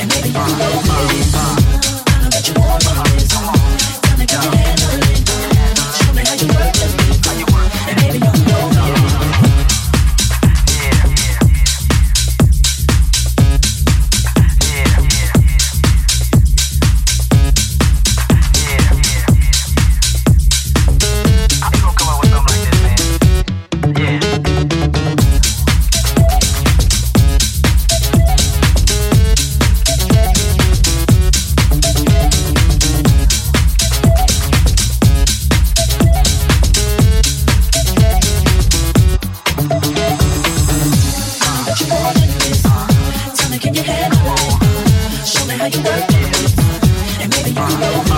And Maybe you can go Tell me, can you handle it? Show me how you work it. And maybe you can roll